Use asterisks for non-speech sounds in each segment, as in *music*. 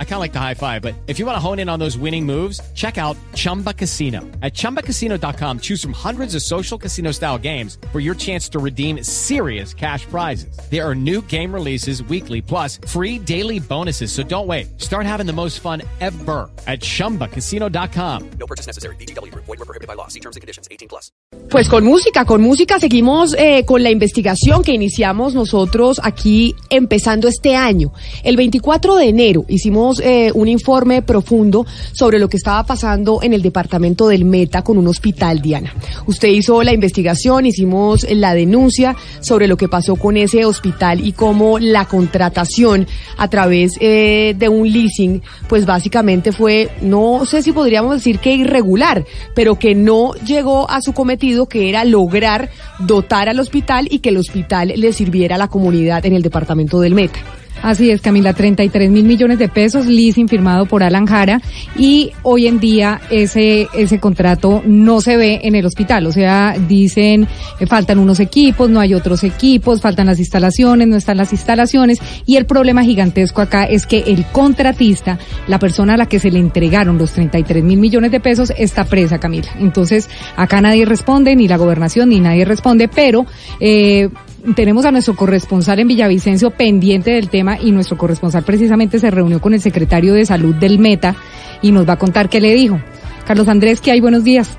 I kind of like the high five, but if you want to hone in on those winning moves, check out Chumba Casino. At ChumbaCasino.com, choose from hundreds of social casino style games for your chance to redeem serious cash prizes. There are new game releases weekly, plus free daily bonuses. So don't wait. Start having the most fun ever at ChumbaCasino.com. No purchase necessary. BGW. Void were prohibited by law. See terms and conditions. 18 plus. Pues con música, con música seguimos eh, con la investigación que iniciamos nosotros aquí empezando este año. El 24 de enero hicimos eh, un informe profundo sobre lo que estaba pasando en el departamento del Meta con un hospital, Diana. Usted hizo la investigación, hicimos la denuncia sobre lo que pasó con ese hospital y cómo la contratación a través eh, de un leasing, pues básicamente fue, no sé si podríamos decir que irregular, pero que no llegó a su cometido, que era lograr dotar al hospital y que el hospital le sirviera a la comunidad en el departamento del Meta. Así es, Camila, 33 mil millones de pesos, leasing firmado por Alan Jara y hoy en día ese, ese contrato no se ve en el hospital, o sea, dicen eh, faltan unos equipos, no hay otros equipos, faltan las instalaciones, no están las instalaciones y el problema gigantesco acá es que el contratista, la persona a la que se le entregaron los 33 mil millones de pesos está presa, Camila. Entonces, acá nadie responde, ni la gobernación, ni nadie responde, pero eh, tenemos a nuestro corresponsal en Villavicencio pendiente del tema y nuestro corresponsal precisamente se reunió con el secretario de salud del Meta y nos va a contar qué le dijo. Carlos Andrés, ¿qué hay? Buenos días.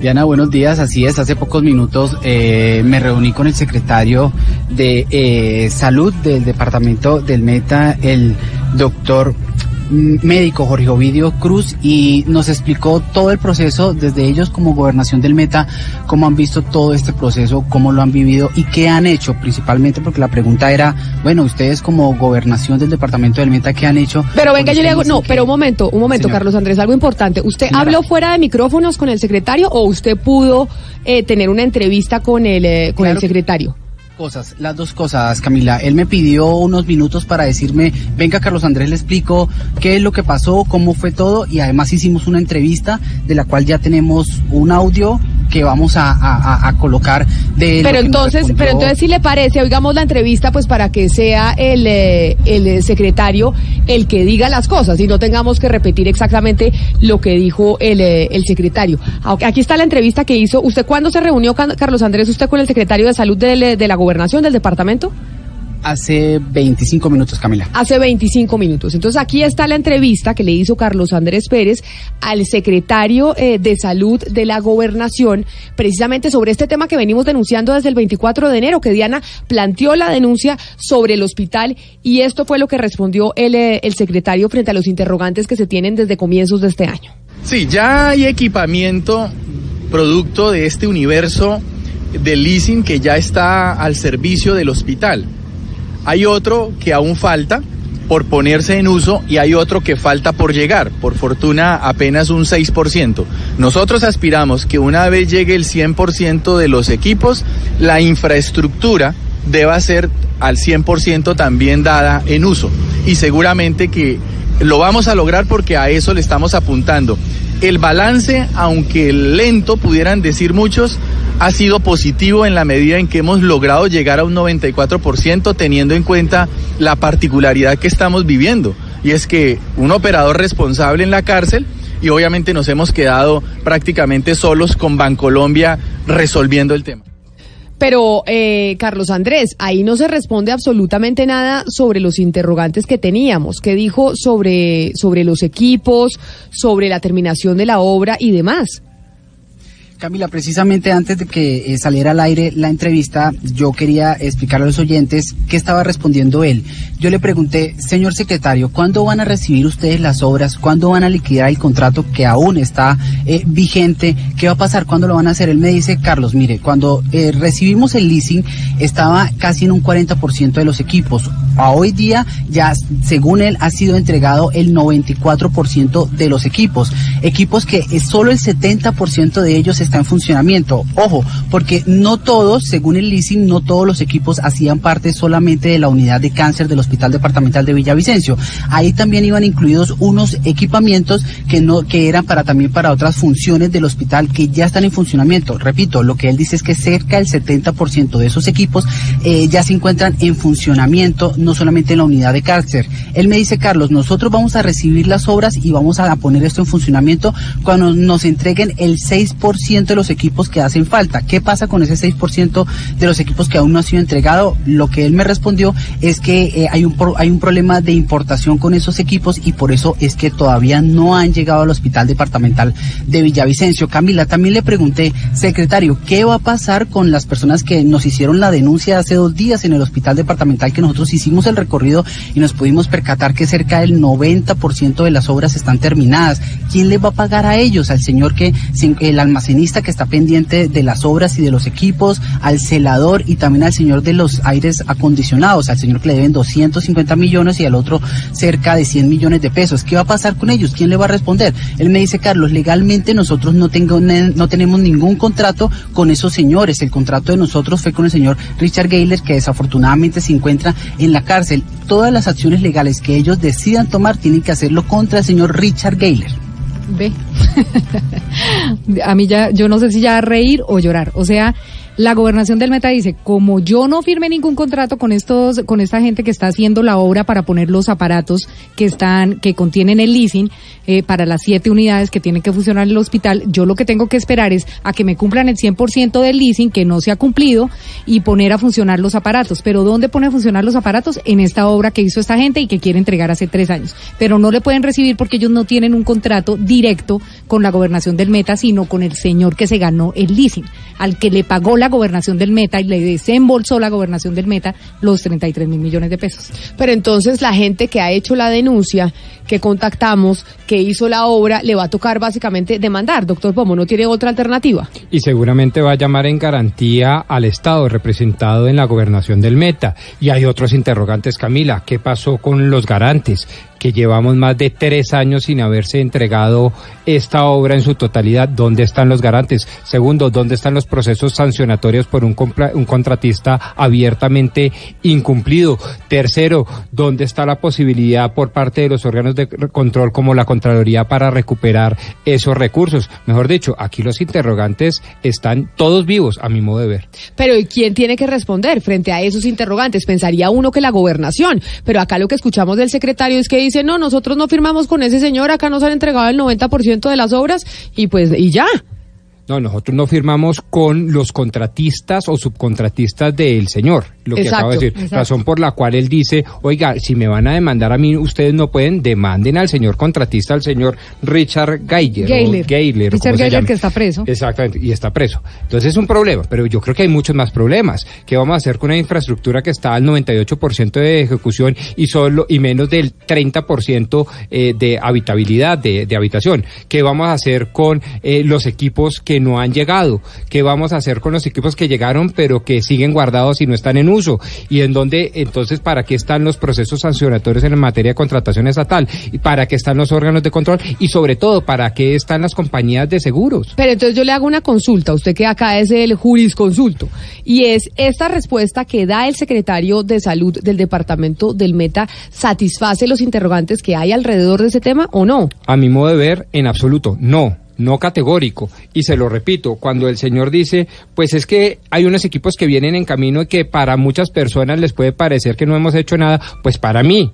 Diana, buenos días. Así es, hace pocos minutos eh, me reuní con el secretario de eh, salud del departamento del Meta, el doctor médico Jorge Ovidio Cruz y nos explicó todo el proceso desde ellos como gobernación del Meta, cómo han visto todo este proceso, cómo lo han vivido y qué han hecho principalmente porque la pregunta era, bueno, ustedes como gobernación del departamento del Meta, ¿qué han hecho? Pero venga, yo le hago, no, pero un momento, un momento, Carlos Andrés, algo importante. ¿Usted habló fuera de micrófonos con el secretario o usted pudo eh, tener una entrevista con el, eh, con el secretario? Las dos cosas, Camila. Él me pidió unos minutos para decirme, venga Carlos Andrés, le explico qué es lo que pasó, cómo fue todo y además hicimos una entrevista de la cual ya tenemos un audio que vamos a, colocar de... Pero entonces, pero entonces si le parece, oigamos la entrevista pues para que sea el, eh, el secretario el que diga las cosas y no tengamos que repetir exactamente lo que dijo el, eh, el secretario. Aquí está la entrevista que hizo. ¿Usted cuándo se reunió, Carlos Andrés, usted con el secretario de salud de, de la gobernación del departamento? Hace 25 minutos, Camila. Hace 25 minutos. Entonces aquí está la entrevista que le hizo Carlos Andrés Pérez al secretario eh, de salud de la gobernación, precisamente sobre este tema que venimos denunciando desde el 24 de enero, que Diana planteó la denuncia sobre el hospital y esto fue lo que respondió el, eh, el secretario frente a los interrogantes que se tienen desde comienzos de este año. Sí, ya hay equipamiento producto de este universo de leasing que ya está al servicio del hospital. Hay otro que aún falta por ponerse en uso y hay otro que falta por llegar, por fortuna apenas un 6%. Nosotros aspiramos que una vez llegue el 100% de los equipos, la infraestructura deba ser al 100% también dada en uso. Y seguramente que lo vamos a lograr porque a eso le estamos apuntando. El balance, aunque lento pudieran decir muchos, ha sido positivo en la medida en que hemos logrado llegar a un 94% teniendo en cuenta la particularidad que estamos viviendo. Y es que un operador responsable en la cárcel y obviamente nos hemos quedado prácticamente solos con Bancolombia resolviendo el tema. Pero, eh, Carlos Andrés, ahí no se responde absolutamente nada sobre los interrogantes que teníamos. ¿Qué dijo sobre, sobre los equipos, sobre la terminación de la obra y demás? Camila, precisamente antes de que eh, saliera al aire la entrevista, yo quería explicar a los oyentes qué estaba respondiendo él. Yo le pregunté, señor secretario, ¿cuándo van a recibir ustedes las obras? ¿Cuándo van a liquidar el contrato que aún está eh, vigente? ¿Qué va a pasar? ¿Cuándo lo van a hacer? Él me dice, Carlos, mire, cuando eh, recibimos el leasing estaba casi en un 40% de los equipos. A hoy día ya, según él, ha sido entregado el 94% de los equipos. Equipos que solo el 70% de ellos está en funcionamiento. Ojo, porque no todos, según el leasing, no todos los equipos hacían parte solamente de la unidad de cáncer del Hospital Departamental de Villavicencio. Ahí también iban incluidos unos equipamientos que no, que eran para también para otras funciones del hospital que ya están en funcionamiento. Repito, lo que él dice es que cerca del 70% de esos equipos eh, ya se encuentran en funcionamiento, no solamente en la unidad de cáncer. Él me dice, Carlos, nosotros vamos a recibir las obras y vamos a poner esto en funcionamiento cuando nos entreguen el 6% de los equipos que hacen falta. ¿Qué pasa con ese 6% de los equipos que aún no ha sido entregado? Lo que él me respondió es que eh, hay, un, hay un problema de importación con esos equipos y por eso es que todavía no han llegado al hospital departamental de Villavicencio. Camila, también le pregunté, secretario, ¿qué va a pasar con las personas que nos hicieron la denuncia hace dos días en el hospital departamental que nosotros hicimos el recorrido y nos pudimos percatar que cerca del 90% de las obras están terminadas? ¿Quién le va a pagar a ellos? Al señor que, el almacenista que está pendiente de las obras y de los equipos, al celador y también al señor de los aires acondicionados, al señor que le deben 250 millones y al otro cerca de 100 millones de pesos. ¿Qué va a pasar con ellos? ¿Quién le va a responder? Él me dice, Carlos, legalmente nosotros no, tengo, no tenemos ningún contrato con esos señores. El contrato de nosotros fue con el señor Richard Gayler, que desafortunadamente se encuentra en la cárcel. Todas las acciones legales que ellos decidan tomar tienen que hacerlo contra el señor Richard Gayler. Ve. *laughs* a mí ya, yo no sé si ya reír o llorar. O sea, la gobernación del Meta dice, como yo no firmé ningún contrato con estos, con esta gente que está haciendo la obra para poner los aparatos que están, que contienen el leasing, eh, para las siete unidades que tienen que funcionar en el hospital, yo lo que tengo que esperar es a que me cumplan el 100% del leasing que no se ha cumplido y poner a funcionar los aparatos. Pero ¿dónde pone a funcionar los aparatos? En esta obra que hizo esta gente y que quiere entregar hace tres años. Pero no le pueden recibir porque ellos no tienen un contrato directo con la gobernación del Meta, sino con el señor que se ganó el leasing, al que le pagó la gobernación del Meta y le desembolsó la gobernación del Meta los 33 mil millones de pesos. Pero entonces la gente que ha hecho la denuncia, que contactamos, que hizo la obra, le va a tocar básicamente demandar. Doctor Pomo, ¿no tiene otra alternativa? Y seguramente va a llamar en garantía al Estado representado en la gobernación del Meta. Y hay otros interrogantes, Camila. ¿Qué pasó con los garantes? Que llevamos más de tres años sin haberse entregado esta obra en su totalidad. ¿Dónde están los garantes? Segundo, ¿dónde están los procesos sancionatorios por un, un contratista abiertamente incumplido? Tercero, ¿dónde está la posibilidad por parte de los órganos de control como la Contraloría para recuperar esos recursos? Mejor dicho, aquí los interrogantes están todos vivos, a mi modo de ver. Pero ¿y quién tiene que responder frente a esos interrogantes? Pensaría uno que la gobernación, pero acá lo que escuchamos del secretario es que dice, no, nosotros no firmamos con ese señor, acá nos han entregado el 90% de las obras y pues, y ya. No, nosotros no firmamos con los contratistas o subcontratistas del señor, lo que acabo de decir. Razón por la cual él dice, oiga, si me van a demandar a mí, ustedes no pueden, demanden al señor contratista, al señor Richard Geiger. Geiler. Richard Geiger que está preso. Exactamente, y está preso. Entonces es un problema, pero yo creo que hay muchos más problemas. ¿Qué vamos a hacer con una infraestructura que está al 98% de ejecución y solo y menos del 30% eh, de habitabilidad, de, de, habitación? ¿Qué vamos a hacer con eh, los equipos que no han llegado? ¿Qué vamos a hacer con los equipos que llegaron pero que siguen guardados y no están en uso? ¿Y en dónde, entonces, para qué están los procesos sancionatorios en materia de contratación estatal? ¿Y para qué están los órganos de control? Y sobre todo, ¿para qué están las compañías de seguros? Pero entonces yo le hago una consulta, usted que acá es el jurisconsulto, y es esta respuesta que da el secretario de salud del departamento del Meta, ¿satisface los interrogantes que hay alrededor de ese tema o no? A mi modo de ver, en absoluto, no no categórico. Y se lo repito, cuando el señor dice, pues es que hay unos equipos que vienen en camino y que para muchas personas les puede parecer que no hemos hecho nada, pues para mí,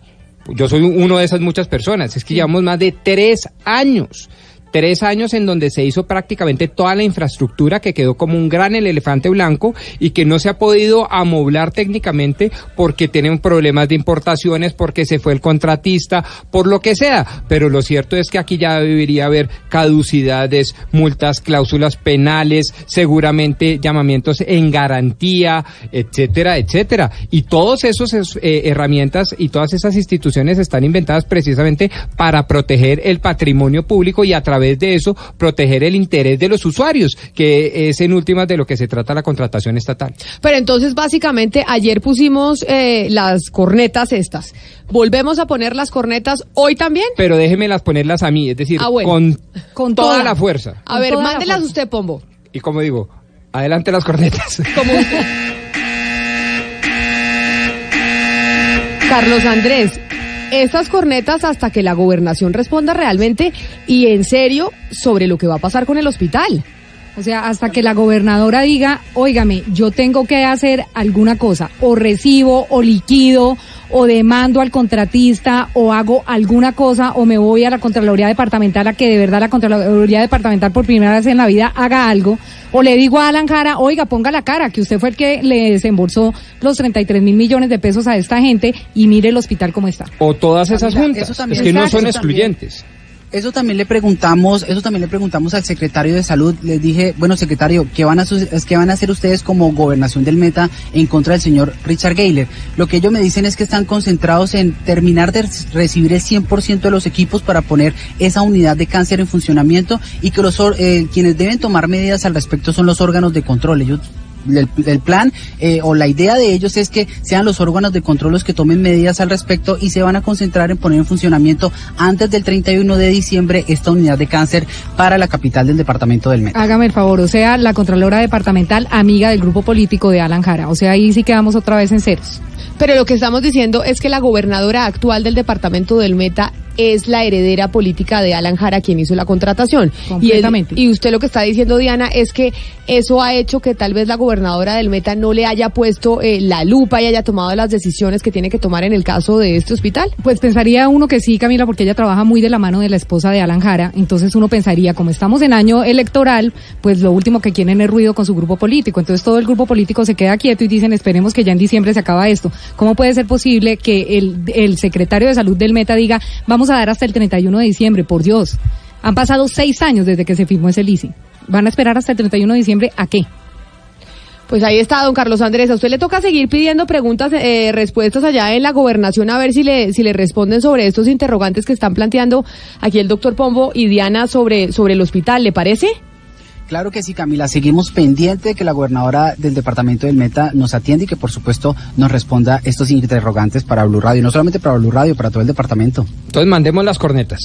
yo soy uno de esas muchas personas, es que llevamos más de tres años tres años en donde se hizo prácticamente toda la infraestructura que quedó como un gran el elefante blanco y que no se ha podido amoblar técnicamente porque tienen problemas de importaciones, porque se fue el contratista, por lo que sea. Pero lo cierto es que aquí ya debería haber caducidades, multas, cláusulas penales, seguramente llamamientos en garantía, etcétera, etcétera. Y todas esas eh, herramientas y todas esas instituciones están inventadas precisamente para proteger el patrimonio público y a través través de eso proteger el interés de los usuarios, que es en últimas de lo que se trata la contratación estatal. Pero entonces, básicamente, ayer pusimos eh, las cornetas estas. ¿Volvemos a poner las cornetas hoy también? Pero déjemelas ponerlas a mí, es decir, Ah, bueno. con, Con toda, toda. la fuerza. A ver, mándelas fuerza. usted, Pombo. Y como digo, adelante las cornetas. *laughs* Como usted. *laughs* Carlos Andrés, estas cornetas hasta que la gobernación responda realmente y en serio sobre lo que va a pasar con el hospital. O sea, hasta que la gobernadora diga, óigame, yo tengo que hacer alguna cosa, o recibo, o liquido, o demando al contratista, o hago alguna cosa, o me voy a la Contraloría Departamental a que de verdad la Contraloría Departamental por primera vez en la vida haga algo, o le digo a Alan Jara, oiga, ponga la cara, que usted fue el que le desembolsó los 33 mil millones de pesos a esta gente y mire el hospital cómo está. O todas esas juntas. es que no son excluyentes. Eso también le preguntamos, eso también le preguntamos al secretario de salud. Les dije, bueno, secretario, ¿qué van a qué van a hacer ustedes como gobernación del Meta en contra del señor Richard Gayler? Lo que ellos me dicen es que están concentrados en terminar de recibir el 100% de los equipos para poner esa unidad de cáncer en funcionamiento y que los eh, quienes deben tomar medidas al respecto son los órganos de control. El, el plan eh, o la idea de ellos es que sean los órganos de control los que tomen medidas al respecto y se van a concentrar en poner en funcionamiento antes del 31 de diciembre esta unidad de cáncer para la capital del departamento del Meta. Hágame el favor, o sea, la Contralora Departamental, amiga del grupo político de Alan Jara. O sea, ahí sí quedamos otra vez en ceros. Pero lo que estamos diciendo es que la gobernadora actual del departamento del Meta es la heredera política de Alan Jara quien hizo la contratación. Y, él- Completamente. y usted lo que está diciendo, Diana, es que eso ha hecho que tal vez la gobernadora del Meta no le haya puesto eh, la lupa y haya tomado las decisiones que tiene que tomar en el caso de este hospital. Pues pensaría uno que sí, Camila, porque ella trabaja muy de la mano de la esposa de Alan Jara. Entonces uno pensaría, como estamos en año electoral, pues lo último que quieren es ruido con su grupo político. Entonces todo el grupo político se queda quieto y dicen, esperemos que ya en diciembre se acaba esto. ¿Cómo puede ser posible que el, el secretario de salud del Meta diga, vamos a dar hasta el 31 de diciembre? Por Dios. Han pasado seis años desde que se firmó ese leasing. ¿Van a esperar hasta el 31 de diciembre a qué? Pues ahí está, don Carlos Andrés. A usted le toca seguir pidiendo preguntas, eh, respuestas allá en la gobernación a ver si le, si le responden sobre estos interrogantes que están planteando aquí el doctor Pombo y Diana sobre, sobre el hospital. ¿Le parece? Claro que sí, Camila. Seguimos pendiente de que la gobernadora del departamento del Meta nos atienda y que, por supuesto, nos responda estos interrogantes para Blue Radio. No solamente para Blue Radio, para todo el departamento. Entonces mandemos las cornetas.